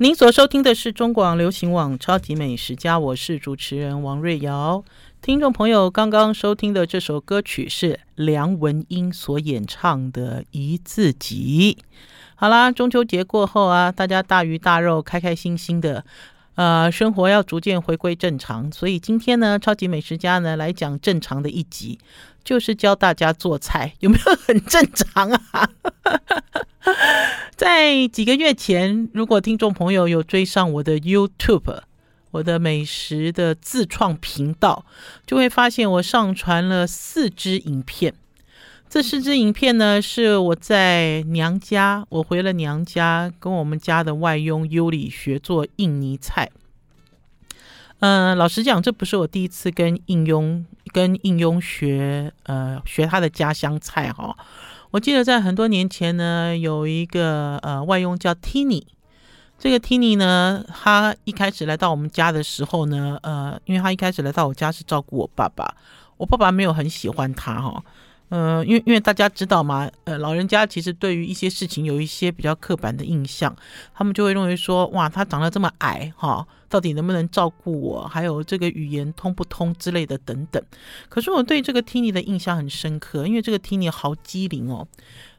您所收听的是中广流行网《超级美食家》，我是主持人王瑞瑶。听众朋友刚刚收听的这首歌曲是梁文音所演唱的《一字集》。好啦，中秋节过后啊，大家大鱼大肉，开开心心的。呃，生活要逐渐回归正常，所以今天呢，超级美食家呢来讲正常的一集，就是教大家做菜，有没有很正常啊？在几个月前，如果听众朋友有追上我的 YouTube，我的美食的自创频道，就会发现我上传了四支影片。这四支影片呢，是我在娘家，我回了娘家，跟我们家的外佣尤里学做印尼菜。嗯、老实讲，这不是我第一次跟印佣跟应用学，呃，学他的家乡菜哈。我记得在很多年前呢，有一个呃外佣叫 Tini，这个 Tini 呢，他一开始来到我们家的时候呢，呃，因为他一开始来到我家是照顾我爸爸，我爸爸没有很喜欢他哈。呃，因为因为大家知道嘛，呃，老人家其实对于一些事情有一些比较刻板的印象，他们就会认为说，哇，他长得这么矮，哈，到底能不能照顾我？还有这个语言通不通之类的等等。可是我对这个 Tini 的印象很深刻，因为这个 Tini 好机灵哦，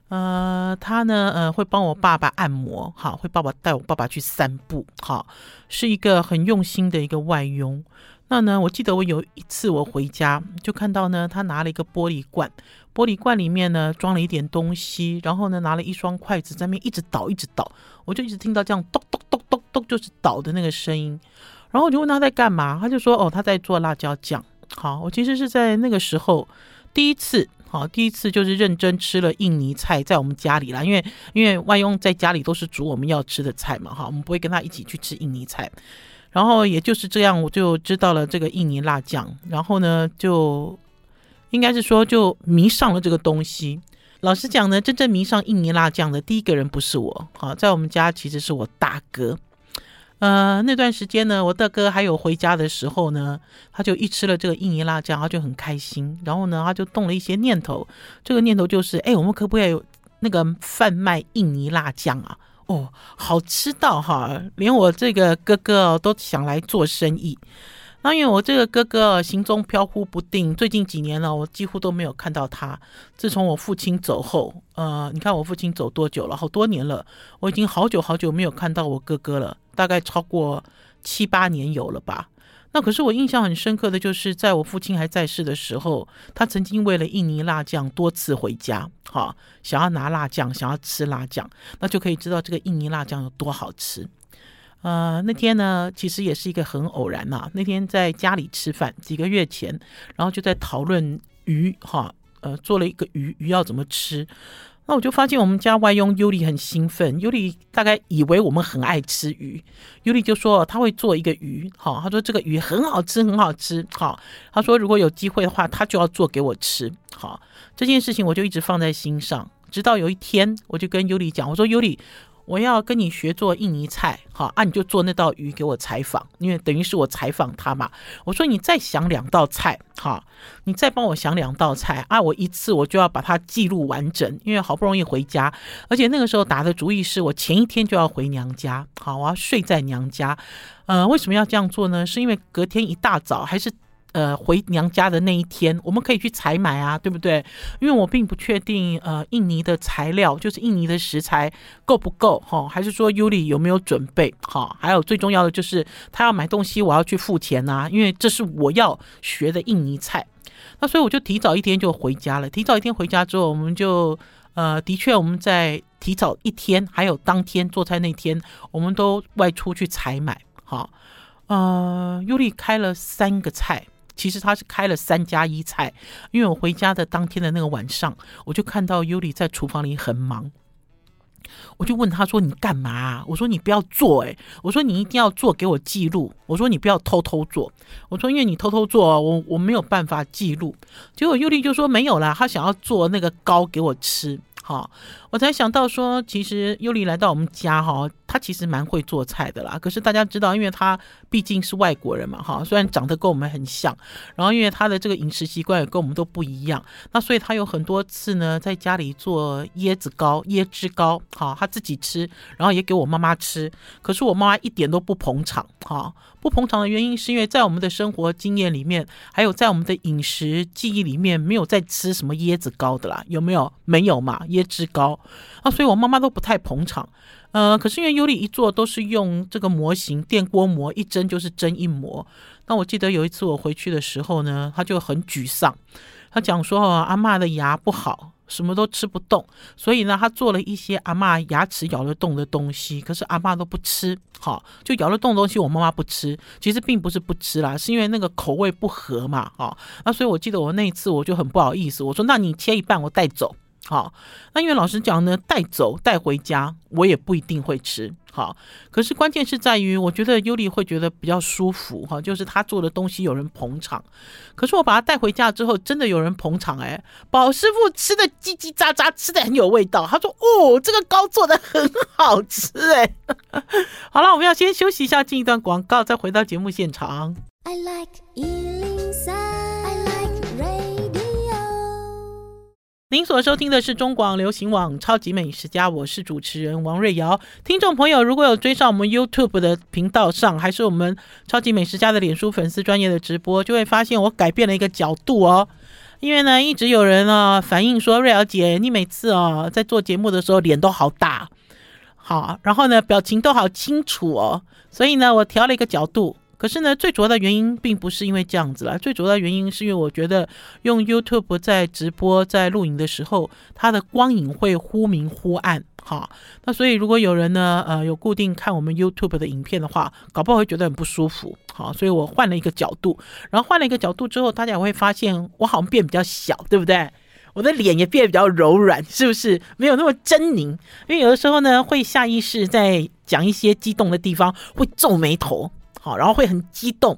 呃，他呢，呃，会帮我爸爸按摩，哈，会爸爸带我爸爸去散步，哈，是一个很用心的一个外佣。那呢，我记得我有一次我回家就看到呢，他拿了一个玻璃罐，玻璃罐里面呢装了一点东西，然后呢拿了一双筷子在那边一直倒一直倒，我就一直听到这样咚咚咚咚咚就是倒的那个声音，然后我就问他在干嘛，他就说哦他在做辣椒酱。好，我其实是在那个时候第一次，好第一次就是认真吃了印尼菜在我们家里啦，因为因为外佣在家里都是煮我们要吃的菜嘛，哈，我们不会跟他一起去吃印尼菜。然后也就是这样，我就知道了这个印尼辣酱。然后呢，就应该是说就迷上了这个东西。老实讲呢，真正迷上印尼辣酱的第一个人不是我，好，在我们家其实是我大哥。呃，那段时间呢，我大哥还有回家的时候呢，他就一吃了这个印尼辣酱，他就很开心。然后呢，他就动了一些念头。这个念头就是，哎，我们可不可以有那个贩卖印尼辣酱啊？哦，好吃到哈，连我这个哥哥都想来做生意。那因为我这个哥哥行踪飘忽不定，最近几年了，我几乎都没有看到他。自从我父亲走后，呃，你看我父亲走多久了？好多年了，我已经好久好久没有看到我哥哥了，大概超过七八年有了吧。那可是我印象很深刻的就是，在我父亲还在世的时候，他曾经为了印尼辣酱多次回家，哈，想要拿辣酱，想要吃辣酱，那就可以知道这个印尼辣酱有多好吃。呃，那天呢，其实也是一个很偶然呐。那天在家里吃饭，几个月前，然后就在讨论鱼，哈，呃，做了一个鱼，鱼要怎么吃。那我就发现我们家外佣尤里很兴奋，尤里大概以为我们很爱吃鱼，尤里就说他会做一个鱼，好，他说这个鱼很好吃，很好吃，好，他说如果有机会的话，他就要做给我吃，好，这件事情我就一直放在心上，直到有一天，我就跟尤里讲，我说尤里。我要跟你学做印尼菜，好啊，你就做那道鱼给我采访，因为等于是我采访他嘛。我说你再想两道菜，好，你再帮我想两道菜啊，我一次我就要把它记录完整，因为好不容易回家，而且那个时候打的主意是我前一天就要回娘家，好，我要睡在娘家。呃，为什么要这样做呢？是因为隔天一大早还是？呃，回娘家的那一天，我们可以去采买啊，对不对？因为我并不确定，呃，印尼的材料就是印尼的食材够不够哈，还是说尤里有没有准备好？还有最重要的就是他要买东西，我要去付钱呐，因为这是我要学的印尼菜。那所以我就提早一天就回家了。提早一天回家之后，我们就呃，的确我们在提早一天，还有当天做菜那天，我们都外出去采买。好，呃，尤里开了三个菜。其实他是开了三加一菜，因为我回家的当天的那个晚上，我就看到尤里在厨房里很忙，我就问他说：“你干嘛？”我说：“你不要做，诶，我说你一定要做给我记录。我说你不要偷偷做。我说因为你偷偷做，我我没有办法记录。”结果尤里就说：“没有啦，他想要做那个糕给我吃。”哈，我才想到说，其实优丽来到我们家哈，她其实蛮会做菜的啦。可是大家知道，因为她毕竟是外国人嘛哈，虽然长得跟我们很像，然后因为她的这个饮食习惯也跟我们都不一样，那所以她有很多次呢在家里做椰子糕、椰汁糕，哈，她自己吃，然后也给我妈妈吃。可是我妈妈一点都不捧场哈，不捧场的原因是因为在我们的生活经验里面，还有在我们的饮食记忆里面，没有在吃什么椰子糕的啦，有没有？没有嘛，椰汁糕啊，所以我妈妈都不太捧场。呃，可是因为优丽一做都是用这个模型电锅模，一蒸就是蒸一模。那我记得有一次我回去的时候呢，她就很沮丧，她讲说阿嬷的牙不好。什么都吃不动，所以呢，他做了一些阿嬷牙齿咬得动的东西，可是阿嬷都不吃。好，就咬得动的东西，我妈妈不吃。其实并不是不吃啦，是因为那个口味不合嘛。好，那所以我记得我那一次我就很不好意思，我说：“那你切一半，我带走。”好，那因为老实讲呢，带走带回家，我也不一定会吃。好，可是关键是在于，我觉得优丽会觉得比较舒服哈，就是他做的东西有人捧场。可是我把他带回家之后，真的有人捧场哎，宝师傅吃的叽叽喳喳，吃的很有味道。他说：“哦，这个糕做的很好吃哎。”好了，我们要先休息一下，进一段广告，再回到节目现场。I like 您所收听的是中广流行网《超级美食家》，我是主持人王瑞瑶。听众朋友，如果有追上我们 YouTube 的频道上，还是我们《超级美食家》的脸书粉丝专业的直播，就会发现我改变了一个角度哦。因为呢，一直有人啊反映说，瑞瑶姐，你每次哦在做节目的时候脸都好大，好，然后呢表情都好清楚哦，所以呢，我调了一个角度。可是呢，最主要的原因并不是因为这样子啦，最主要的原因是因为我觉得用 YouTube 在直播、在录影的时候，它的光影会忽明忽暗，哈。那所以如果有人呢，呃，有固定看我们 YouTube 的影片的话，搞不好会觉得很不舒服，好，所以我换了一个角度，然后换了一个角度之后，大家会发现我好像变比较小，对不对？我的脸也变得比较柔软，是不是？没有那么狰狞，因为有的时候呢，会下意识在讲一些激动的地方会皱眉头。好，然后会很激动，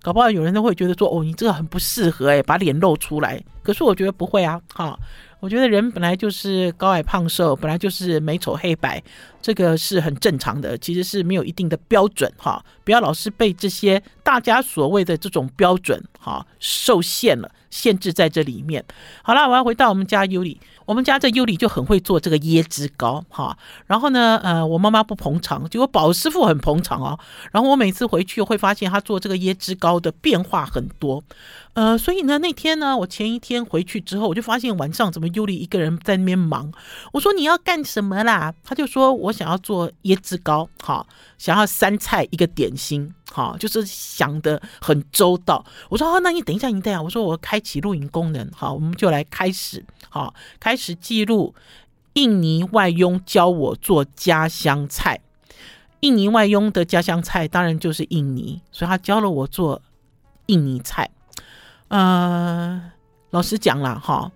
搞不好有人都会觉得说，哦，你这个很不适合哎，把脸露出来。可是我觉得不会啊，哈，我觉得人本来就是高矮胖瘦，本来就是美丑黑白，这个是很正常的，其实是没有一定的标准哈，不要老是被这些大家所谓的这种标准哈受限了，限制在这里面。好了，我要回到我们家尤里。我们家这优里就很会做这个椰汁糕哈，然后呢，呃，我妈妈不捧场，结果宝师傅很捧场哦。然后我每次回去会发现他做这个椰汁糕的变化很多，呃，所以呢，那天呢，我前一天回去之后，我就发现晚上怎么优里一个人在那边忙。我说你要干什么啦？他就说我想要做椰汁糕，哈，想要三菜一个点心。好，就是想的很周到。我说，哦，那你等一下，你等一下。我说，我开启录影功能。好，我们就来开始。好，开始记录印尼外佣教我做家乡菜。印尼外佣的家乡菜当然就是印尼，所以他教了我做印尼菜。呃，老实讲了哈，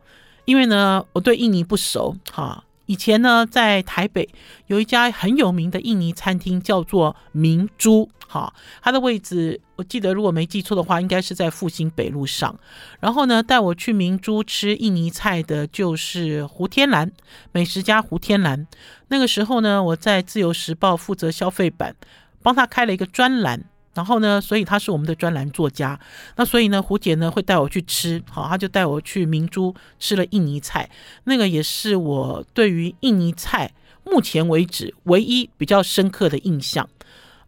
因为呢，我对印尼不熟哈。以前呢，在台北有一家很有名的印尼餐厅，叫做明珠。哈，它的位置我记得，如果没记错的话，应该是在复兴北路上。然后呢，带我去明珠吃印尼菜的，就是胡天兰美食家胡天兰。那个时候呢，我在自由时报负责消费版，帮他开了一个专栏。然后呢，所以他是我们的专栏作家。那所以呢，胡姐呢会带我去吃，好，他就带我去明珠吃了印尼菜。那个也是我对于印尼菜目前为止唯一比较深刻的印象。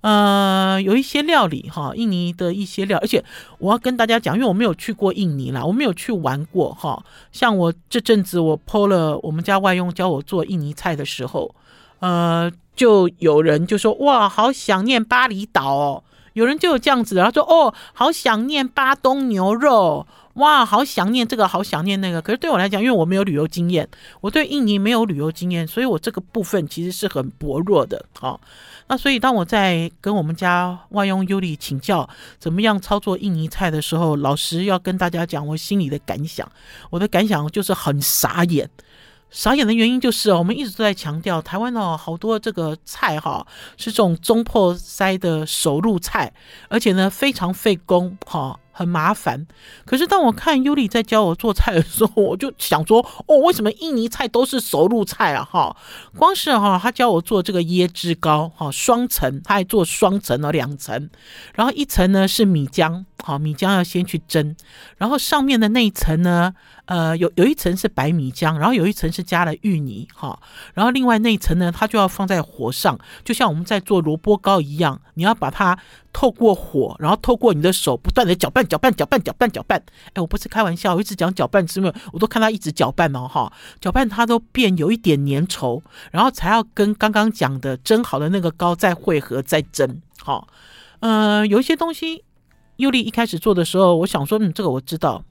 呃，有一些料理哈，印尼的一些料，而且我要跟大家讲，因为我没有去过印尼啦，我没有去玩过哈。像我这阵子我 po 了我们家外佣教我做印尼菜的时候，呃，就有人就说哇，好想念巴厘岛哦。有人就有这样子，然后说：“哦，好想念巴东牛肉，哇，好想念这个，好想念那个。”可是对我来讲，因为我没有旅游经验，我对印尼没有旅游经验，所以我这个部分其实是很薄弱的。好，那所以当我在跟我们家外佣优里请教怎么样操作印尼菜的时候，老实要跟大家讲我心里的感想，我的感想就是很傻眼。傻眼的原因就是哦，我们一直都在强调台湾哦，好多这个菜哈是这种中破塞的手路菜，而且呢非常费工哈，很麻烦。可是当我看尤里在教我做菜的时候，我就想说，哦，为什么印尼菜都是熟路菜啊？哈，光是哈，他教我做这个椰汁糕，哈，双层，他还做双层哦，两层，然后一层呢是米浆，好，米浆要先去蒸，然后上面的那一层呢，呃，有有一层是白米浆，然后有一层是加了芋泥，哈，然后另外那一层呢，它就要放在火上，就像我们在做萝卜糕一样，你要把它。透过火，然后透过你的手不断的搅拌、搅拌、搅拌、搅拌、搅拌。哎，我不是开玩笑，我一直讲搅拌，是因为我都看他一直搅拌哦，哈，搅拌它都变有一点粘稠，然后才要跟刚刚讲的蒸好的那个糕再汇合再蒸。好，呃，有一些东西，尤丽一开始做的时候，我想说，嗯，这个我知道。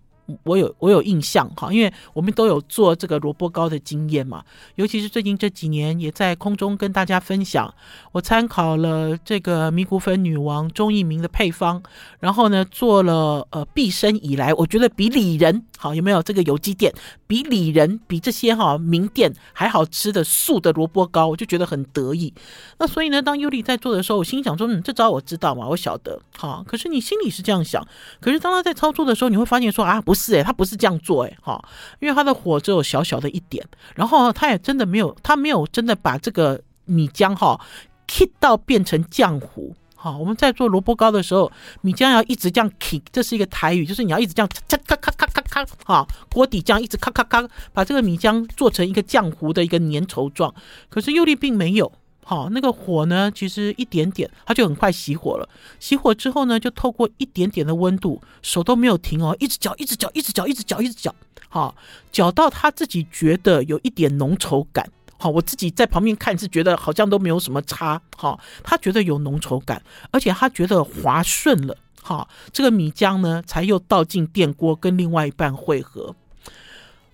我有我有印象哈，因为我们都有做这个萝卜糕的经验嘛，尤其是最近这几年也在空中跟大家分享，我参考了这个米谷粉女王钟一鸣的配方，然后呢做了呃毕生以来我觉得比里仁好，有没有这个有机店比里仁比这些哈名店还好吃的素的萝卜糕，我就觉得很得意。那所以呢，当尤里在做的时候，我心想说，嗯，这招我知道嘛，我晓得好，可是你心里是这样想，可是当他在操作的时候，你会发现说啊不。是哎，他不是这样做哎，哈，因为他的火只有小小的一点，然后他也真的没有，他没有真的把这个米浆哈 k 到变成浆糊，哈，我们在做萝卜糕的时候，米浆要一直这样 kick，这是一个台语，就是你要一直这样咔咔咔咔咔咔，哈，锅底这样一直咔咔咔，把这个米浆做成一个浆糊的一个粘稠状，可是尤里并没有。好，那个火呢，其实一点点，它就很快熄火了。熄火之后呢，就透过一点点的温度，手都没有停哦，一直搅，一直搅，一直搅，一直搅，一直搅。好，搅到他自己觉得有一点浓稠感。好，我自己在旁边看是觉得好像都没有什么差。好，他觉得有浓稠感，而且他觉得滑顺了。好，这个米浆呢，才又倒进电锅跟另外一半汇合。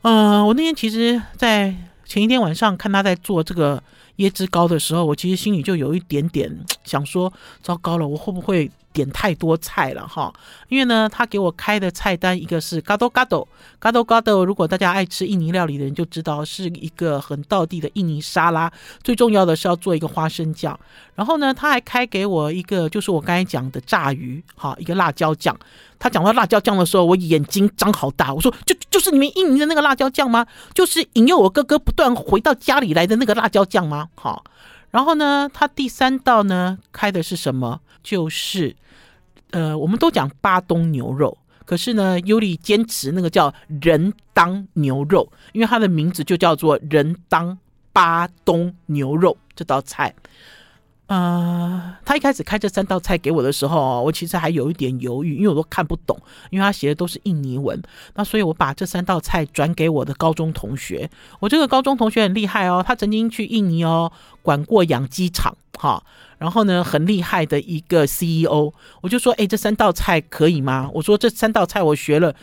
嗯、我那天其实，在前一天晚上看他在做这个。椰汁糕的时候，我其实心里就有一点点想说：糟糕了，我会不会点太多菜了哈？因为呢，他给我开的菜单一个是 gado gado gado gado，如果大家爱吃印尼料理的人就知道是一个很道地的印尼沙拉。最重要的是要做一个花生酱，然后呢，他还开给我一个就是我刚才讲的炸鱼，哈，一个辣椒酱。他讲到辣椒酱的时候，我眼睛张好大，我说：就就是你们印尼的那个辣椒酱吗？就是引诱我哥哥不断回到家里来的那个辣椒酱吗？好，然后呢，他第三道呢开的是什么？就是呃，我们都讲巴东牛肉，可是呢，尤里坚持那个叫人当牛肉，因为它的名字就叫做人当巴东牛肉这道菜。呃，他一开始开这三道菜给我的时候，我其实还有一点犹豫，因为我都看不懂，因为他写的都是印尼文。那所以我把这三道菜转给我的高中同学。我这个高中同学很厉害哦，他曾经去印尼哦管过养鸡场，哈，然后呢很厉害的一个 CEO。我就说，哎，这三道菜可以吗？我说这三道菜我学了。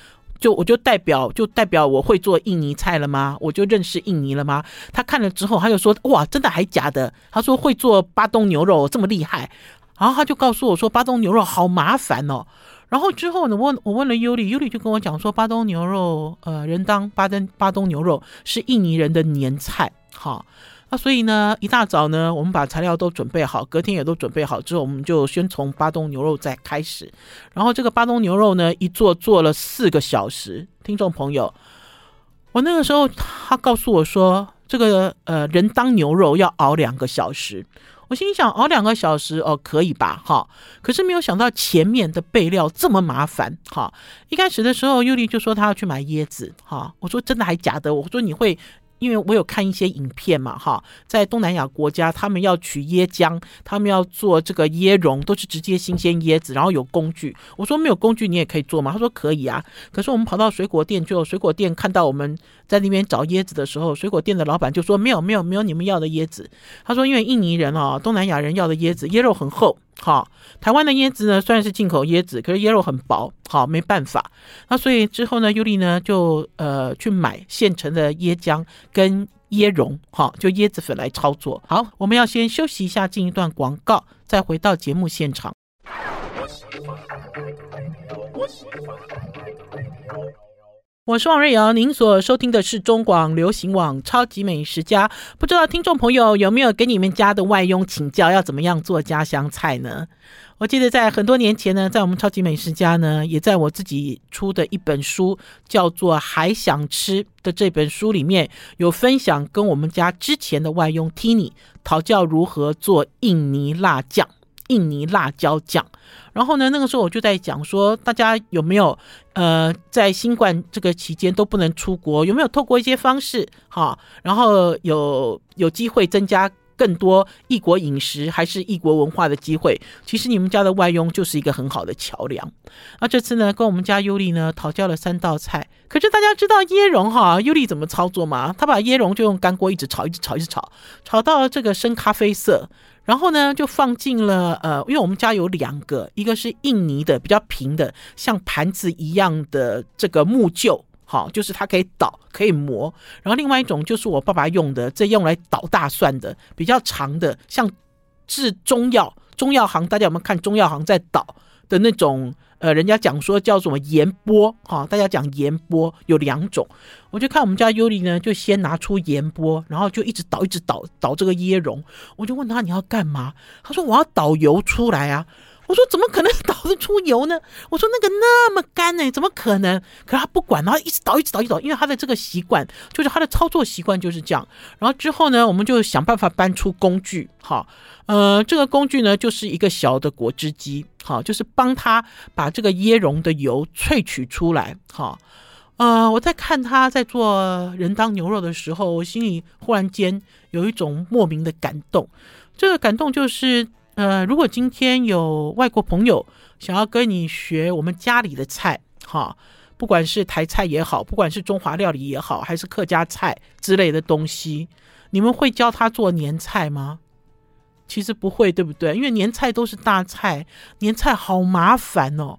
就我就代表就代表我会做印尼菜了吗？我就认识印尼了吗？他看了之后，他就说：“哇，真的还假的？”他说：“会做巴东牛肉这么厉害。”然后他就告诉我说：“巴东牛肉好麻烦哦。”然后之后呢，问我问了尤里，尤里就跟我讲说：“巴东牛肉，呃，人当巴登巴东牛肉是印尼人的年菜。”哈。那所以呢，一大早呢，我们把材料都准备好，隔天也都准备好之后，我们就先从巴东牛肉再开始。然后这个巴东牛肉呢，一做做了四个小时。听众朋友，我那个时候他告诉我说，这个呃人当牛肉要熬两个小时。我心想，熬两个小时哦，可以吧？哈，可是没有想到前面的备料这么麻烦。哈，一开始的时候，尤里就说他要去买椰子。哈，我说真的还假的？我说你会。因为我有看一些影片嘛，哈，在东南亚国家，他们要取椰浆，他们要做这个椰蓉，都是直接新鲜椰子，然后有工具。我说没有工具你也可以做吗？他说可以啊。可是我们跑到水果店，就水果店看到我们在那边找椰子的时候，水果店的老板就说没有没有没有你们要的椰子。他说因为印尼人啊，东南亚人要的椰子椰肉很厚。好，台湾的椰子呢，虽然是进口椰子，可是椰肉很薄，好，没办法。那所以之后呢，尤里呢就呃去买现成的椰浆跟椰蓉，好，就椰子粉来操作。好，我们要先休息一下，进一段广告，再回到节目现场。我是王瑞瑶，您所收听的是中广流行网《超级美食家》。不知道听众朋友有没有给你们家的外佣请教，要怎么样做家乡菜呢？我记得在很多年前呢，在我们《超级美食家》呢，也在我自己出的一本书，叫做《还想吃》的这本书里面有分享，跟我们家之前的外佣 Tini 讨教如何做印尼辣酱。印尼辣椒酱，然后呢，那个时候我就在讲说，大家有没有呃，在新冠这个期间都不能出国，有没有透过一些方式哈，然后有有机会增加更多异国饮食还是异国文化的机会？其实你们家的外佣就是一个很好的桥梁。那这次呢，跟我们家尤里呢讨教了三道菜，可是大家知道椰蓉哈，尤里怎么操作吗？他把椰蓉就用干锅一直炒，一直炒，一直炒，炒到这个深咖啡色。然后呢，就放进了呃，因为我们家有两个，一个是印尼的比较平的，像盘子一样的这个木臼，好，就是它可以倒可以磨。然后另外一种就是我爸爸用的，这用来捣大蒜的，比较长的，像制中药中药行，大家有没有看中药行在捣的那种？呃，人家讲说叫什么盐波，哈，大家讲盐波有两种，我就看我们家尤里呢，就先拿出盐波，然后就一直倒，一直倒倒这个椰蓉。我就问他你要干嘛？他说我要导油出来啊。我说怎么可能 倒得出油呢？我说那个那么干呢，怎么可能？可是他不管，然后一直倒，一直倒，一直倒，因为他的这个习惯就是他的操作习惯就是这样。然后之后呢，我们就想办法搬出工具，哈，呃，这个工具呢就是一个小的果汁机，好，就是帮他把这个椰蓉的油萃取出来，哈，呃，我在看他在做人当牛肉的时候，我心里忽然间有一种莫名的感动，这个感动就是。呃，如果今天有外国朋友想要跟你学我们家里的菜，哈，不管是台菜也好，不管是中华料理也好，还是客家菜之类的东西，你们会教他做年菜吗？其实不会，对不对？因为年菜都是大菜，年菜好麻烦哦。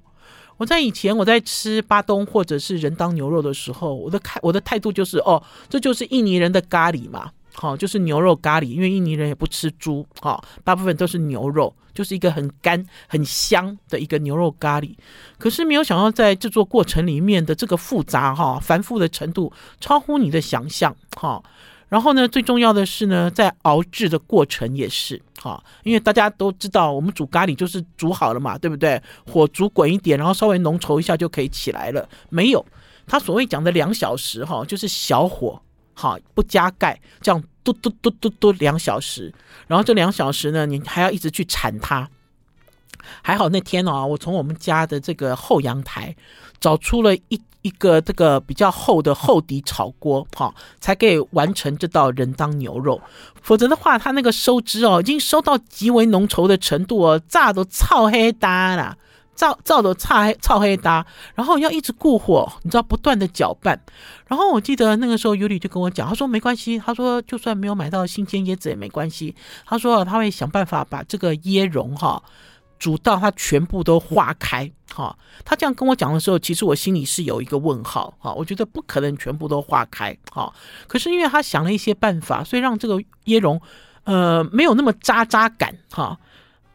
我在以前我在吃巴东或者是人当牛肉的时候，我的看我的态度就是，哦，这就是印尼人的咖喱嘛。好，就是牛肉咖喱，因为印尼人也不吃猪，好，大部分都是牛肉，就是一个很干、很香的一个牛肉咖喱。可是没有想到，在制作过程里面的这个复杂哈、繁复的程度，超乎你的想象，哈。然后呢，最重要的是呢，在熬制的过程也是，哈，因为大家都知道，我们煮咖喱就是煮好了嘛，对不对？火煮滚一点，然后稍微浓稠一下就可以起来了。没有，他所谓讲的两小时，哈，就是小火。好，不加盖，这样嘟嘟嘟嘟嘟两小时，然后这两小时呢，你还要一直去铲它。还好那天哦，我从我们家的这个后阳台找出了一一个这个比较厚的厚底炒锅，哈，才可以完成这道人当牛肉。否则的话，它那个收汁哦，已经收到极为浓稠的程度哦，炸都臭黑搭了。照照的差黑超黑搭，然后要一直顾火，你知道不断的搅拌。然后我记得那个时候尤里就跟我讲，他说没关系，他说就算没有买到新鲜椰子也没关系。他说他会想办法把这个椰蓉哈煮到它全部都化开哈。他这样跟我讲的时候，其实我心里是有一个问号哈，我觉得不可能全部都化开哈。可是因为他想了一些办法，所以让这个椰蓉呃没有那么渣渣感哈。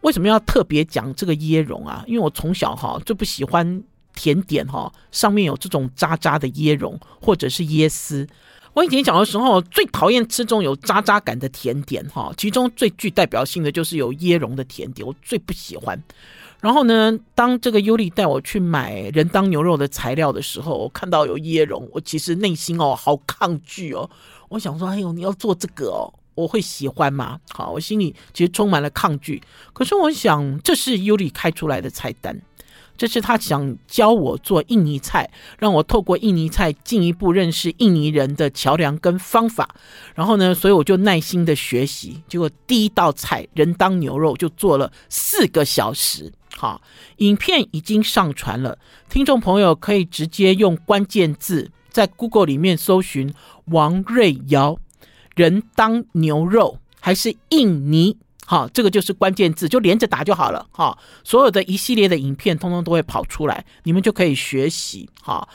为什么要特别讲这个椰蓉啊？因为我从小哈就不喜欢甜点哈，上面有这种渣渣的椰蓉或者是椰丝。我以前小的时候最讨厌吃这种有渣渣感的甜点哈，其中最具代表性的就是有椰蓉的甜点，我最不喜欢。然后呢，当这个尤里带我去买人当牛肉的材料的时候，我看到有椰蓉，我其实内心哦好抗拒哦，我想说，哎呦，你要做这个哦。我会喜欢吗？好，我心里其实充满了抗拒。可是我想，这是尤里开出来的菜单，这是他想教我做印尼菜，让我透过印尼菜进一步认识印尼人的桥梁跟方法。然后呢，所以我就耐心的学习。结果第一道菜人当牛肉就做了四个小时。好，影片已经上传了，听众朋友可以直接用关键字在 Google 里面搜寻王瑞瑶。人当牛肉还是印尼？好，这个就是关键字，就连着打就好了。好，所有的一系列的影片，通通都会跑出来，你们就可以学习。好，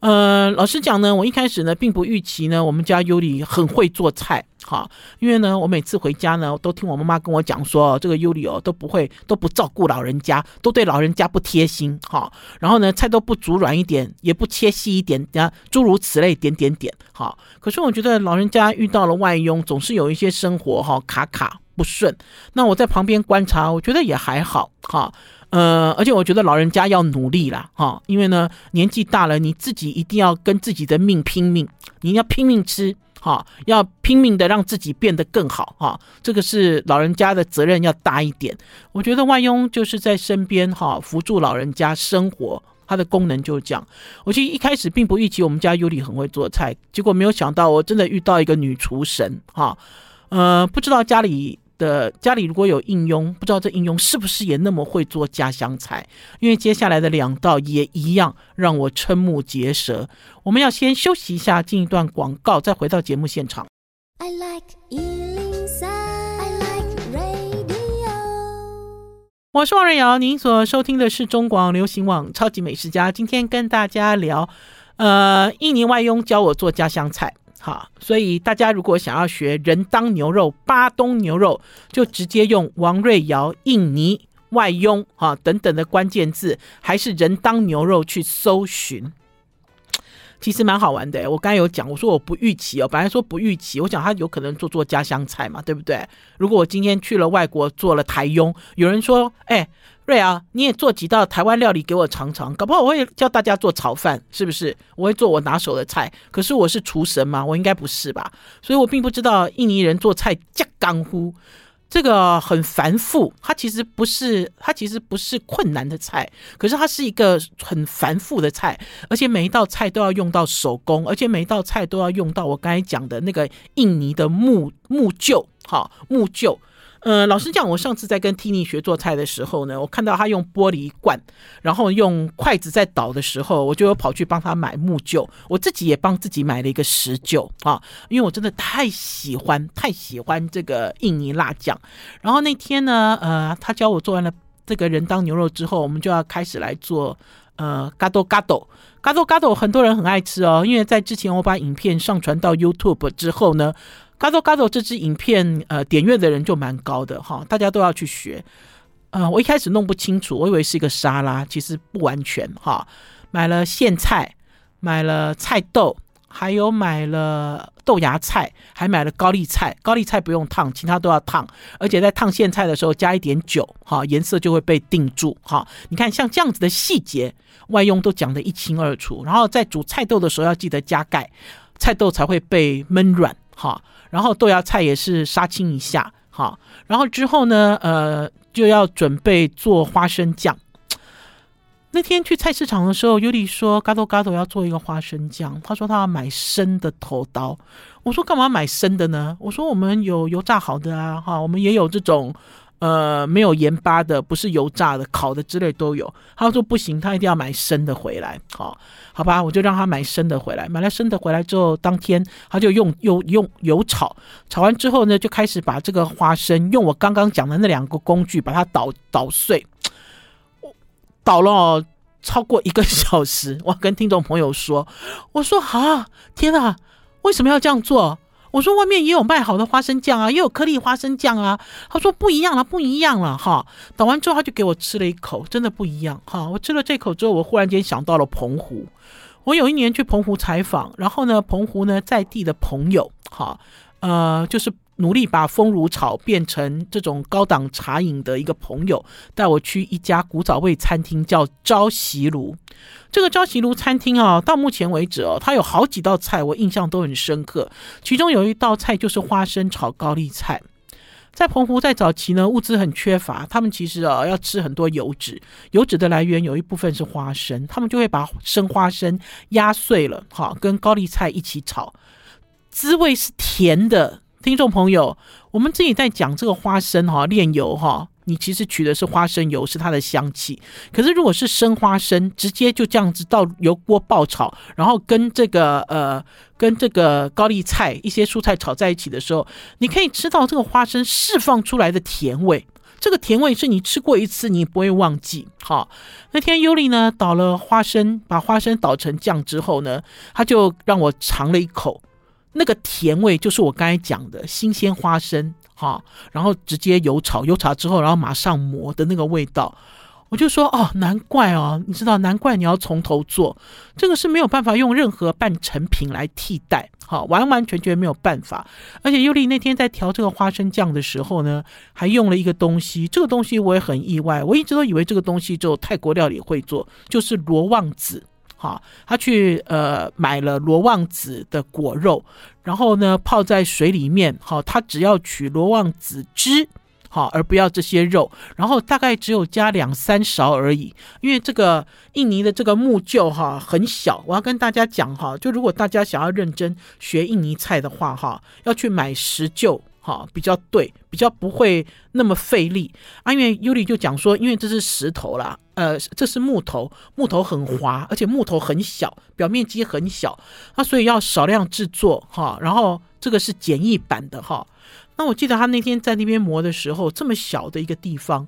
呃，老实讲呢，我一开始呢并不预期呢，我们家尤里很会做菜，哈，因为呢，我每次回家呢，都听我妈妈跟我讲说，这个尤里哦都不会，都不照顾老人家，都对老人家不贴心，哈，然后呢，菜都不煮软一点，也不切细一点，啊，诸如此类，点点点，哈。可是我觉得老人家遇到了外佣，总是有一些生活哈卡卡不顺，那我在旁边观察，我觉得也还好，哈。呃，而且我觉得老人家要努力啦，哈，因为呢年纪大了，你自己一定要跟自己的命拼命，你要拼命吃，哈，要拼命的让自己变得更好，哈，这个是老人家的责任要大一点。我觉得外佣就是在身边，哈，辅助老人家生活，它的功能就是这样。我其实一开始并不预期我们家尤里很会做菜，结果没有想到我真的遇到一个女厨神，哈，呃，不知道家里。的家里如果有应用，不知道这应用是不是也那么会做家乡菜？因为接下来的两道也一样让我瞠目结舌。我们要先休息一下，进一段广告，再回到节目现场。I like 103, I like radio。我是王瑞瑶，您所收听的是中广流行网超级美食家。今天跟大家聊，呃，印尼外佣教我做家乡菜。好，所以大家如果想要学人当牛肉、巴东牛肉，就直接用王瑞瑶印尼外佣啊等等的关键字，还是人当牛肉去搜寻，其实蛮好玩的。我刚才有讲，我说我不预期哦，本来说不预期，我想他有可能做做家乡菜嘛，对不对？如果我今天去了外国做了台佣，有人说，哎。瑞啊，你也做几道台湾料理给我尝尝，搞不好我会教大家做炒饭，是不是？我会做我拿手的菜，可是我是厨神吗？我应该不是吧？所以我并不知道印尼人做菜这干乎，这个很繁复，它其实不是，它其实不是困难的菜，可是它是一个很繁复的菜，而且每一道菜都要用到手工，而且每一道菜都要用到我刚才讲的那个印尼的木木臼，好木臼。呃，老实讲，我上次在跟 Tini 学做菜的时候呢，我看到他用玻璃罐，然后用筷子在捣的时候，我就有跑去帮他买木臼，我自己也帮自己买了一个石臼啊，因为我真的太喜欢太喜欢这个印尼辣酱。然后那天呢，呃，他教我做完了这个人当牛肉之后，我们就要开始来做呃嘎多嘎多嘎多嘎多，很多人很爱吃哦，因为在之前我把影片上传到 YouTube 之后呢。嘎多嘎多这支影片，呃，点阅的人就蛮高的哈，大家都要去学。呃，我一开始弄不清楚，我以为是一个沙拉，其实不完全哈。买了苋菜，买了菜豆，还有买了豆芽菜，还买了高丽菜。高丽菜不用烫，其他都要烫。而且在烫苋菜的时候加一点酒，哈，颜色就会被定住。哈，你看像这样子的细节，外佣都讲得一清二楚。然后在煮菜豆的时候要记得加盖，菜豆才会被焖软。哈。然后豆芽菜也是杀青一下，好，然后之后呢，呃，就要准备做花生酱。那天去菜市场的时候，尤里说：“嘎豆嘎豆要做一个花生酱。”他说他要买生的头刀。我说：“干嘛买生的呢？”我说：“我们有油炸好的啊，哈，我们也有这种。”呃，没有盐巴的，不是油炸的，烤的之类都有。他说不行，他一定要买生的回来。好，好吧，我就让他买生的回来。买了生的回来之后，当天他就用用用油炒，炒完之后呢，就开始把这个花生用我刚刚讲的那两个工具把它捣捣碎。我捣了超过一个小时，我跟听众朋友说，我说啊，天哪，为什么要这样做？我说外面也有卖好的花生酱啊，也有颗粒花生酱啊。他说不一样了，不一样了哈。捣完之后他就给我吃了一口，真的不一样哈。我吃了这口之后，我忽然间想到了澎湖。我有一年去澎湖采访，然后呢，澎湖呢在地的朋友哈，呃，就是。努力把丰乳草变成这种高档茶饮的一个朋友，带我去一家古早味餐厅，叫朝夕炉。这个朝夕炉餐厅啊，到目前为止哦，它有好几道菜我印象都很深刻。其中有一道菜就是花生炒高丽菜。在澎湖在早期呢，物资很缺乏，他们其实啊要吃很多油脂，油脂的来源有一部分是花生，他们就会把生花生压碎了，哈，跟高丽菜一起炒，滋味是甜的。听众朋友，我们自己在讲这个花生哈炼油哈，你其实取的是花生油，是它的香气。可是如果是生花生，直接就这样子到油锅爆炒，然后跟这个呃跟这个高丽菜一些蔬菜炒在一起的时候，你可以吃到这个花生释放出来的甜味。这个甜味是你吃过一次你不会忘记。好，那天尤里呢捣了花生，把花生捣成酱之后呢，他就让我尝了一口，那个甜味就是我刚才讲的新鲜花生，哈，然后直接油炒，油炒之后然后马上磨的那个味道。我就说哦，难怪哦，你知道，难怪你要从头做，这个是没有办法用任何半成品来替代，好，完完全全没有办法。而且尤里那天在调这个花生酱的时候呢，还用了一个东西，这个东西我也很意外，我一直都以为这个东西只有泰国料理会做，就是罗望子，哈，他去呃买了罗望子的果肉，然后呢泡在水里面，好，他只要取罗望子汁。好，而不要这些肉，然后大概只有加两三勺而已，因为这个印尼的这个木臼哈很小，我要跟大家讲哈，就如果大家想要认真学印尼菜的话哈，要去买石臼哈比较对，比较不会那么费力啊。因为尤里就讲说，因为这是石头啦，呃，这是木头，木头很滑，而且木头很小，表面积很小，啊，所以要少量制作哈，然后这个是简易版的哈。那我记得他那天在那边磨的时候，这么小的一个地方，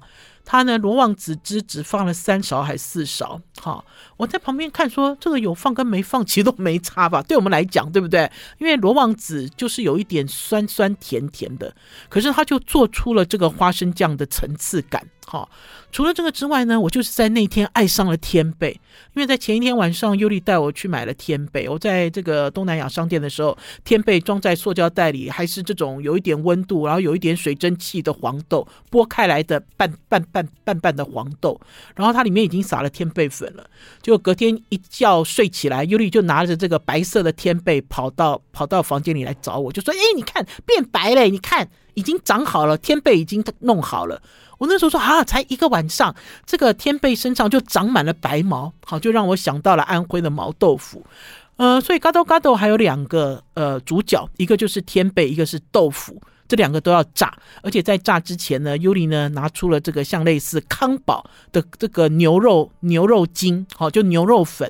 他呢罗望子汁只放了三勺还是四勺？哈，我在旁边看说，这个有放跟没放其实都没差吧？对我们来讲，对不对？因为罗望子就是有一点酸酸甜甜的，可是他就做出了这个花生酱的层次感。好，除了这个之外呢，我就是在那天爱上了天贝，因为在前一天晚上，尤里带我去买了天贝。我在这个东南亚商店的时候，天贝装在塑胶袋里，还是这种有一点温度，然后有一点水蒸气的黄豆，剥开来的半半半半半的黄豆，然后它里面已经撒了天贝粉了。就隔天一觉睡起来，尤里就拿着这个白色的天贝跑到跑到房间里来找我，就说：“哎，你看变白了，你看已经长好了，天贝已经弄好了。”我那时候说啊，才一个晚上，这个天贝身上就长满了白毛，好，就让我想到了安徽的毛豆腐，呃，所以嘎豆嘎豆还有两个呃主角，一个就是天贝，一个是豆腐，这两个都要炸，而且在炸之前呢，尤里呢拿出了这个像类似康宝的这个牛肉牛肉精，好，就牛肉粉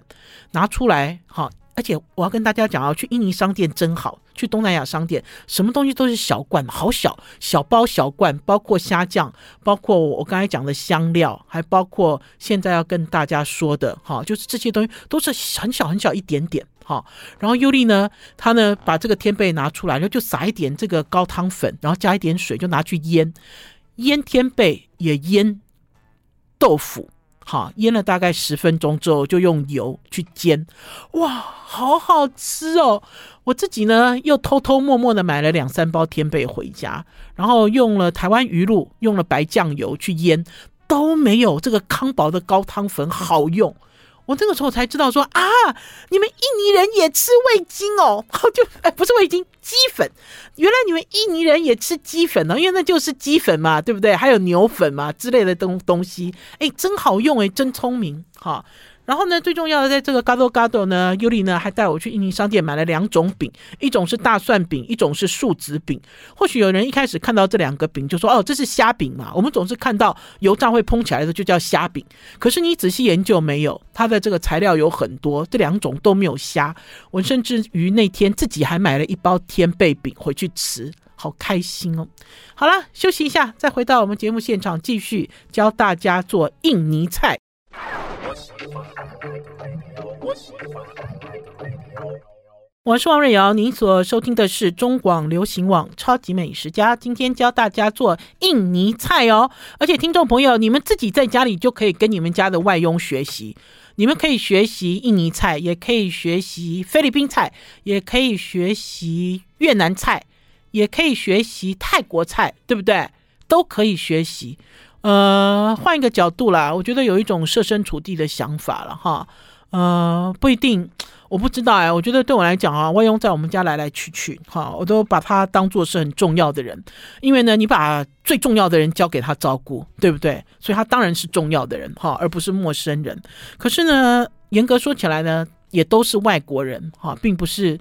拿出来，好。而且我要跟大家讲啊，去印尼商店真好，去东南亚商店，什么东西都是小罐，好小，小包小罐，包括虾酱，包括我刚才讲的香料，还包括现在要跟大家说的哈，就是这些东西都是很小很小一点点好。然后尤丽呢，他呢把这个天贝拿出来，然后就撒一点这个高汤粉，然后加一点水，就拿去腌，腌天贝也腌豆腐。好，腌了大概十分钟之后，就用油去煎，哇，好好吃哦！我自己呢又偷偷摸摸的买了两三包天贝回家，然后用了台湾鱼露，用了白酱油去腌，都没有这个康宝的高汤粉好用。我这个时候才知道说啊，你们印尼人也吃味精哦，就哎不是味精，鸡粉。原来你们印尼人也吃鸡粉呢，因为那就是鸡粉嘛，对不对？还有牛粉嘛之类的东东西，哎，真好用哎，真聪明哈。然后呢，最重要的，在这个 gado gado 呢，尤里呢还带我去印尼商店买了两种饼，一种是大蒜饼，一种是树脂饼。或许有人一开始看到这两个饼就说：“哦，这是虾饼嘛。”我们总是看到油炸会膨起来的就叫虾饼。可是你仔细研究没有，它的这个材料有很多，这两种都没有虾。我甚至于那天自己还买了一包天贝饼回去吃，好开心哦。好了，休息一下，再回到我们节目现场，继续教大家做印尼菜。我是王瑞瑶，您所收听的是中广流行网《超级美食家》。今天教大家做印尼菜哦，而且听众朋友，你们自己在家里就可以跟你们家的外佣学习。你们可以学习印尼菜，也可以学习菲律宾菜，也可以学习越南菜，也可以学习泰国菜，对不对？都可以学习。呃，换一个角度啦，我觉得有一种设身处地的想法了哈。呃，不一定，我不知道哎。我觉得对我来讲啊，外佣在我们家来来去去，哈，我都把他当做是很重要的人，因为呢，你把最重要的人交给他照顾，对不对？所以他当然是重要的人哈，而不是陌生人。可是呢，严格说起来呢，也都是外国人哈，并不是。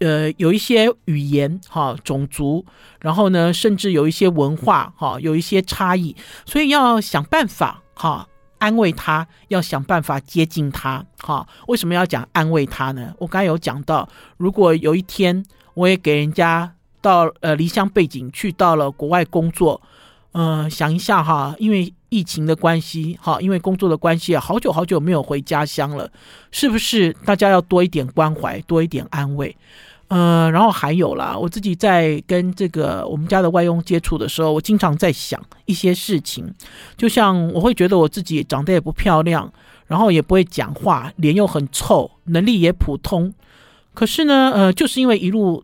呃，有一些语言哈，种族，然后呢，甚至有一些文化哈，有一些差异，所以要想办法哈，安慰他，要想办法接近他哈。为什么要讲安慰他呢？我刚才有讲到，如果有一天我也给人家到呃离乡背景去到了国外工作，呃，想一下哈，因为疫情的关系，哈，因为工作的关系，好久好久没有回家乡了，是不是？大家要多一点关怀，多一点安慰。呃，然后还有啦，我自己在跟这个我们家的外佣接触的时候，我经常在想一些事情，就像我会觉得我自己长得也不漂亮，然后也不会讲话，脸又很臭，能力也普通，可是呢，呃，就是因为一路。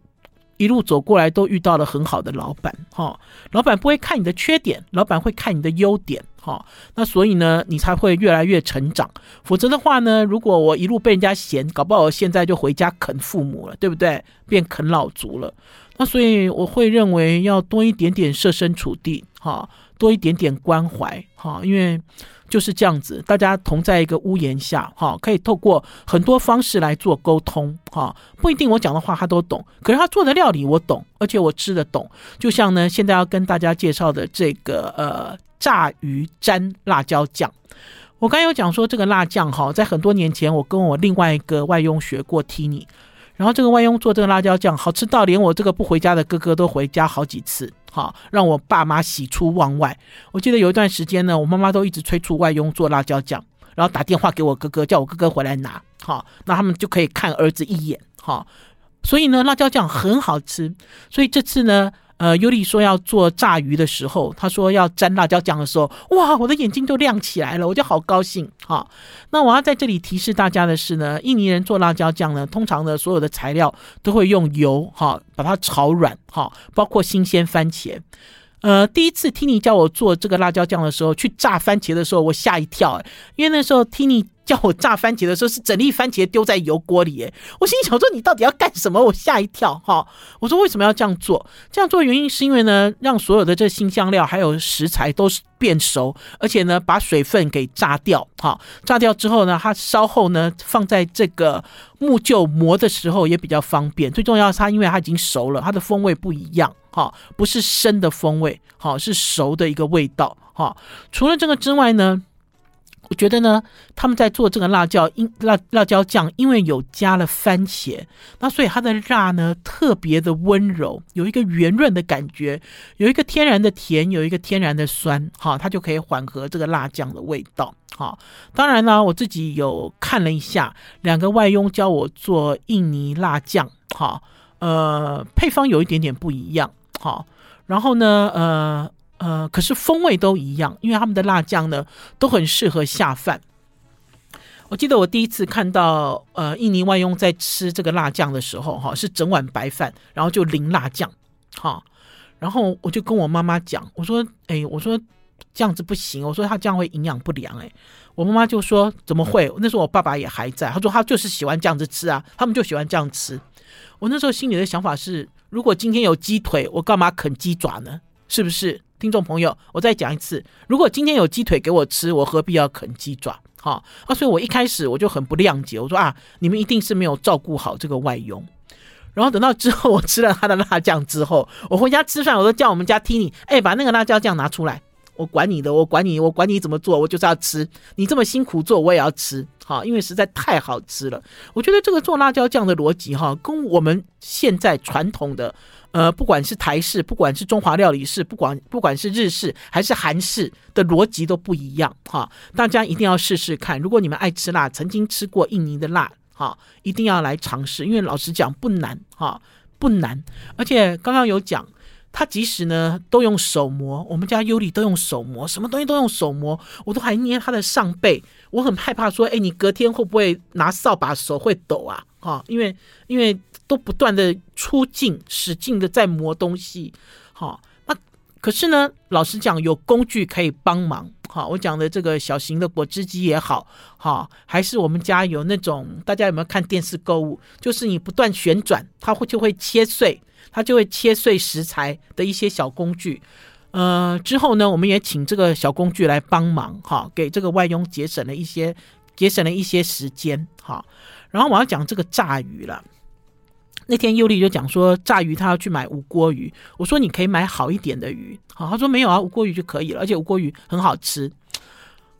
一路走过来都遇到了很好的老板，哈，老板不会看你的缺点，老板会看你的优点，哈，那所以呢，你才会越来越成长。否则的话呢，如果我一路被人家嫌，搞不好我现在就回家啃父母了，对不对？变啃老族了。那所以我会认为要多一点点设身处地，哈，多一点点关怀，哈，因为。就是这样子，大家同在一个屋檐下，哈，可以透过很多方式来做沟通，哈，不一定我讲的话他都懂，可是他做的料理我懂，而且我吃得懂。就像呢，现在要跟大家介绍的这个呃炸鱼沾辣椒酱，我刚有讲说这个辣酱哈，在很多年前我跟我另外一个外佣学过 t i n。然后这个外佣做这个辣椒酱好吃到连我这个不回家的哥哥都回家好几次，好让我爸妈喜出望外。我记得有一段时间呢，我妈妈都一直催促外佣做辣椒酱，然后打电话给我哥哥，叫我哥哥回来拿，好，那他们就可以看儿子一眼，好，所以呢，辣椒酱很好吃。所以这次呢。呃，尤里说要做炸鱼的时候，他说要沾辣椒酱的时候，哇，我的眼睛都亮起来了，我就好高兴哈。那我要在这里提示大家的是呢，印尼人做辣椒酱呢，通常呢，所有的材料都会用油哈把它炒软哈，包括新鲜番茄。呃，第一次听你叫我做这个辣椒酱的时候，去炸番茄的时候，我吓一跳，因为那时候听你。叫我炸番茄的时候，是整粒番茄丢在油锅里，哎，我心里想说你到底要干什么？我吓一跳，哈，我说为什么要这样做？这样做原因是因为呢，让所有的这新香料还有食材都是变熟，而且呢，把水分给炸掉，哈，炸掉之后呢，它稍后呢放在这个木臼磨的时候也比较方便。最重要是它因为它已经熟了，它的风味不一样，哈，不是生的风味，哈，是熟的一个味道，哈。除了这个之外呢。我觉得呢，他们在做这个辣椒因辣辣椒酱，因为有加了番茄，那所以它的辣呢特别的温柔，有一个圆润的感觉，有一个天然的甜，有一个天然的酸，哈，它就可以缓和这个辣酱的味道，哈。当然呢，我自己有看了一下，两个外佣教我做印尼辣酱，哈，呃，配方有一点点不一样，哈，然后呢，呃。呃，可是风味都一样，因为他们的辣酱呢都很适合下饭。我记得我第一次看到呃印尼外佣在吃这个辣酱的时候，哈，是整碗白饭，然后就淋辣酱，哈，然后我就跟我妈妈讲，我说，哎，我说这样子不行，我说他这样会营养不良，哎，我妈妈就说怎么会？那时候我爸爸也还在，他说他就是喜欢这样子吃啊，他们就喜欢这样吃。我那时候心里的想法是，如果今天有鸡腿，我干嘛啃鸡爪呢？是不是？听众朋友，我再讲一次，如果今天有鸡腿给我吃，我何必要啃鸡爪？哈啊，所以我一开始我就很不谅解，我说啊，你们一定是没有照顾好这个外佣。然后等到之后我吃了他的辣酱之后，我回家吃饭，我都叫我们家 Tini，哎，把那个辣椒酱拿出来，我管你的，我管你，我管你怎么做，我就是要吃。你这么辛苦做，我也要吃，好，因为实在太好吃了。我觉得这个做辣椒酱的逻辑哈，跟我们现在传统的。呃，不管是台式，不管是中华料理式，不管不管是日式还是韩式的逻辑都不一样哈。大家一定要试试看，如果你们爱吃辣，曾经吃过印尼的辣哈，一定要来尝试，因为老实讲不难哈，不难。而且刚刚有讲，他即使呢都用手磨，我们家尤里都用手磨，什么东西都用手磨，我都还捏他的上背，我很害怕说，哎，你隔天会不会拿扫把手会抖啊？哈，因为因为。都不断的出劲，使劲的在磨东西，好，那可是呢，老实讲，有工具可以帮忙，好，我讲的这个小型的果汁机也好，好，还是我们家有那种，大家有没有看电视购物？就是你不断旋转，它会就会切碎，他就会切碎食材的一些小工具，呃，之后呢，我们也请这个小工具来帮忙，哈，给这个外佣节省了一些，节省了一些时间，哈，然后我要讲这个炸鱼了。那天尤丽就讲说炸鱼他要去买无锅鱼，我说你可以买好一点的鱼，好，他说没有啊，无锅鱼就可以了，而且无锅鱼很好吃。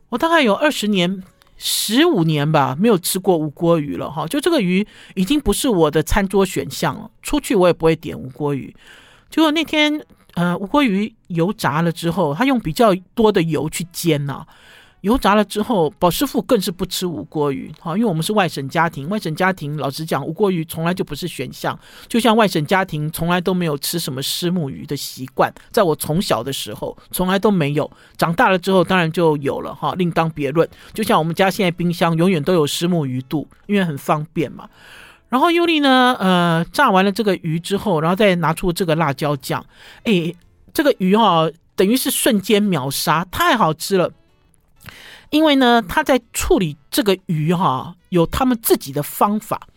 我大概有二十年、十五年吧，没有吃过无锅鱼了哈，就这个鱼已经不是我的餐桌选项了，出去我也不会点无锅鱼。结果那天呃，无锅鱼油炸了之后，他用比较多的油去煎呢、油炸了之后，宝师傅更是不吃五锅鱼，哈，因为我们是外省家庭，外省家庭老实讲，五锅鱼从来就不是选项，就像外省家庭从来都没有吃什么虱目鱼的习惯，在我从小的时候从来都没有，长大了之后当然就有了，哈，另当别论。就像我们家现在冰箱永远都有虱目鱼肚，因为很方便嘛。然后尤利呢，呃，炸完了这个鱼之后，然后再拿出这个辣椒酱，哎，这个鱼哈，等于是瞬间秒杀，太好吃了。因为呢，他在处理这个鱼哈，有他们自己的方法。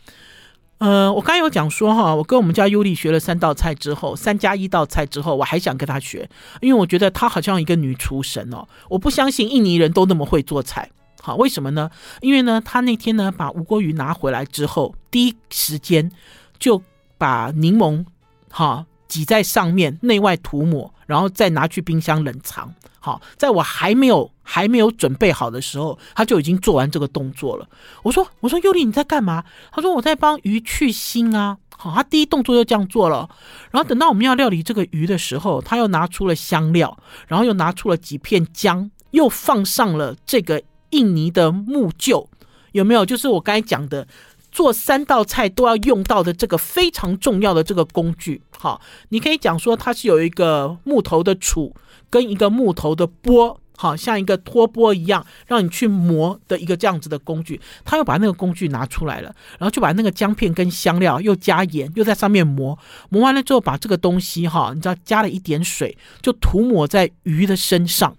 呃，我刚有讲说哈，我跟我们家尤利学了三道菜之后，三加一道菜之后，我还想跟他学，因为我觉得他好像一个女厨神哦。我不相信印尼人都那么会做菜，好，为什么呢？因为呢，他那天呢把吴锅鱼拿回来之后，第一时间就把柠檬哈挤在上面，内外涂抹，然后再拿去冰箱冷藏。好，在我还没有还没有准备好的时候，他就已经做完这个动作了。我说：“我说尤利你在干嘛？”他说：“我在帮鱼去腥啊。”好，他第一动作就这样做了。然后等到我们要料理这个鱼的时候，他又拿出了香料，然后又拿出了几片姜，又放上了这个印尼的木臼，有没有？就是我刚才讲的，做三道菜都要用到的这个非常重要的这个工具。好，你可以讲说它是有一个木头的杵。跟一个木头的钵，好像一个托钵一样，让你去磨的一个这样子的工具，他又把那个工具拿出来了，然后就把那个姜片跟香料又加盐，又在上面磨，磨完了之后把这个东西哈，你知道加了一点水，就涂抹在鱼的身上。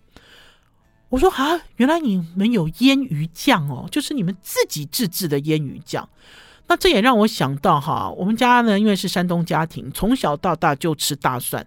我说啊，原来你们有腌鱼酱哦，就是你们自己自制的腌鱼酱。那这也让我想到哈，我们家呢，因为是山东家庭，从小到大就吃大蒜。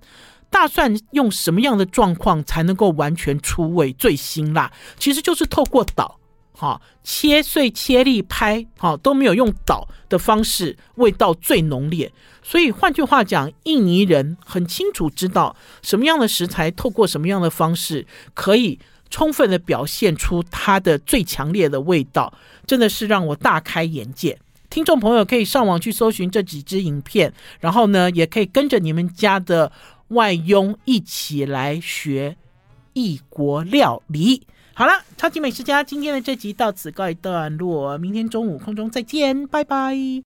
大蒜用什么样的状况才能够完全出味最辛辣？其实就是透过捣，哈，切碎、切粒、拍，哈，都没有用捣的方式，味道最浓烈。所以换句话讲，印尼人很清楚知道什么样的食材透过什么样的方式，可以充分的表现出它的最强烈的味道，真的是让我大开眼界。听众朋友可以上网去搜寻这几支影片，然后呢，也可以跟着你们家的。外佣一起来学异国料理。好了，超级美食家今天的这集到此告一段落，明天中午空中再见，拜拜。